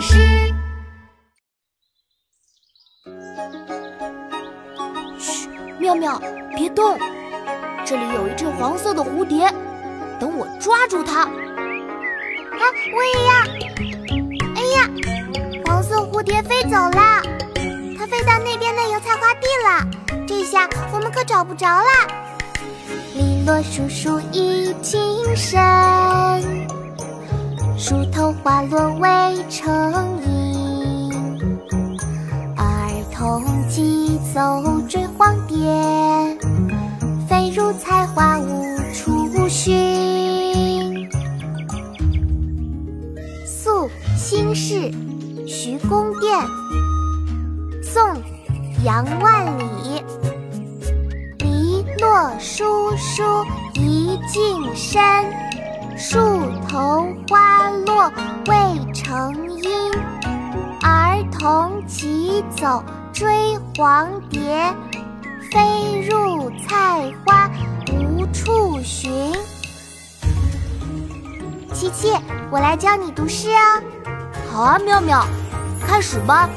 师。嘘，妙妙，别动！这里有一只黄色的蝴蝶，等我抓住它。啊，我也要！哎呀，黄色蝴蝶飞走了，它飞到那边的油菜花地了。这下我们可找不着了。篱落疏疏已经深，树头花落未成阴。儿童急走追黄蝶，飞入菜花无处寻。宿新市徐公店，宋·杨万里。篱落疏疏一径未成阴。儿童急走追黄蝶，飞入菜花无处寻。琪琪，我来教你读诗哦。好啊，妙妙，开始吧。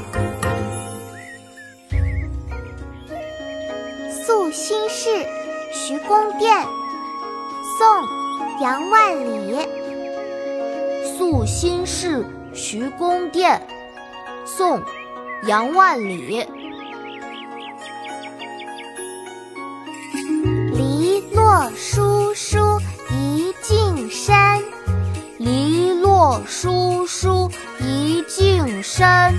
宿新市徐公店，宋·杨万里。宿新市徐公店，宋·杨万里。篱落疏疏一径深，篱落疏疏一径深，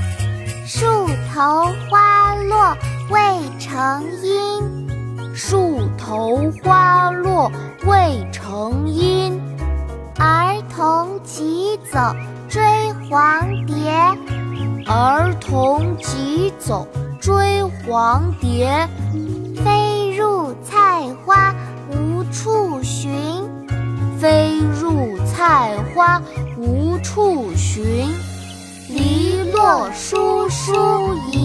树头花落未成阴。树头花落未成阴。儿童急走追黄蝶，儿童急走追黄蝶，飞入菜花无处寻。飞入菜花无处寻。篱落疏疏一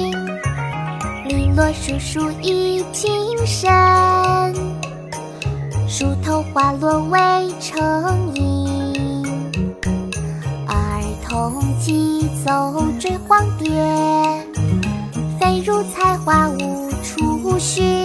篱落疏疏一径深，树头花落未成阴。儿童急走追黄蝶，飞入菜花无处寻。